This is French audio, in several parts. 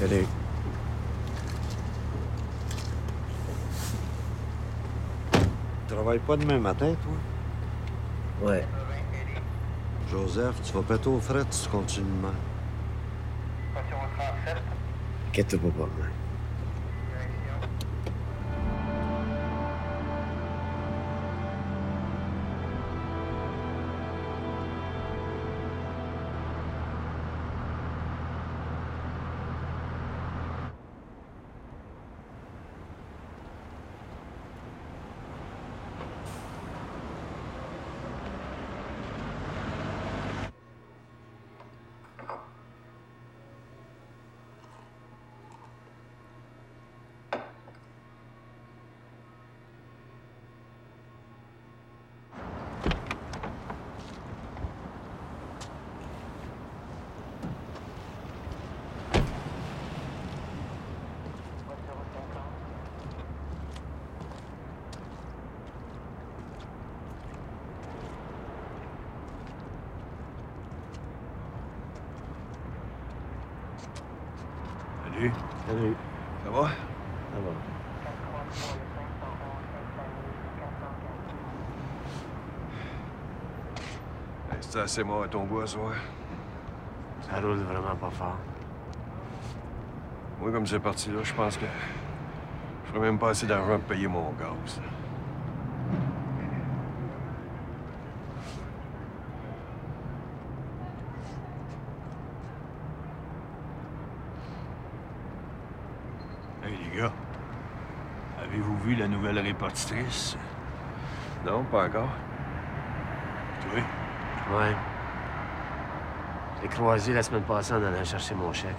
Salut. Travailles pas demain matin, toi? Ouais. Joseph, tu vas péter aux frettes si tu continues de même. Inquiète-toi pas, moi. Salut. Salut. Ça va? Ça va. Hey, C'est assez mort à ton bois, soir. Ça roule vraiment pas fort. Moi, comme c'est parti là, je pense que je ferais même pas assez d'argent pour payer mon gaz. Les gars, avez-vous vu la nouvelle répartitrice? Non, pas encore. Toi? Ouais. J'ai croisé la semaine passée en allant chercher mon chèque.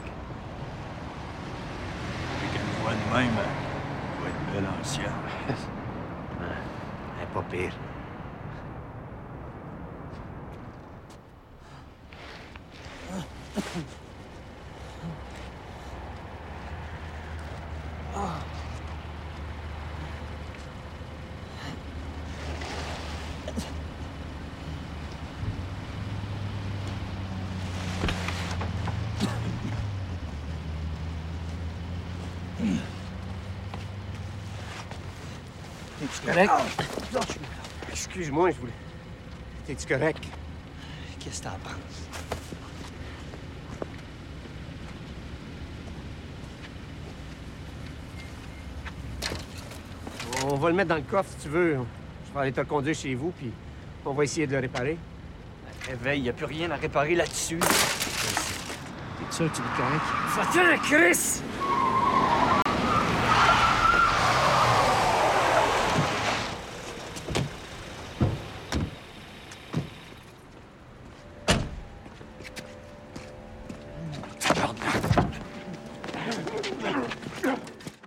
Avec une voix de même, elle doit être belle ancienne. Elle est pas pire. T'es-tu correct? Excuse-moi, je voulais. T'es-tu correct? Qu'est-ce que t'en penses? On va le mettre dans le coffre si tu veux. Je vais aller te le conduire chez vous, puis on va essayer de le réparer. Réveille, y a plus rien à réparer là-dessus. T'es sûr que tu es correct? Va-t'en, Chris!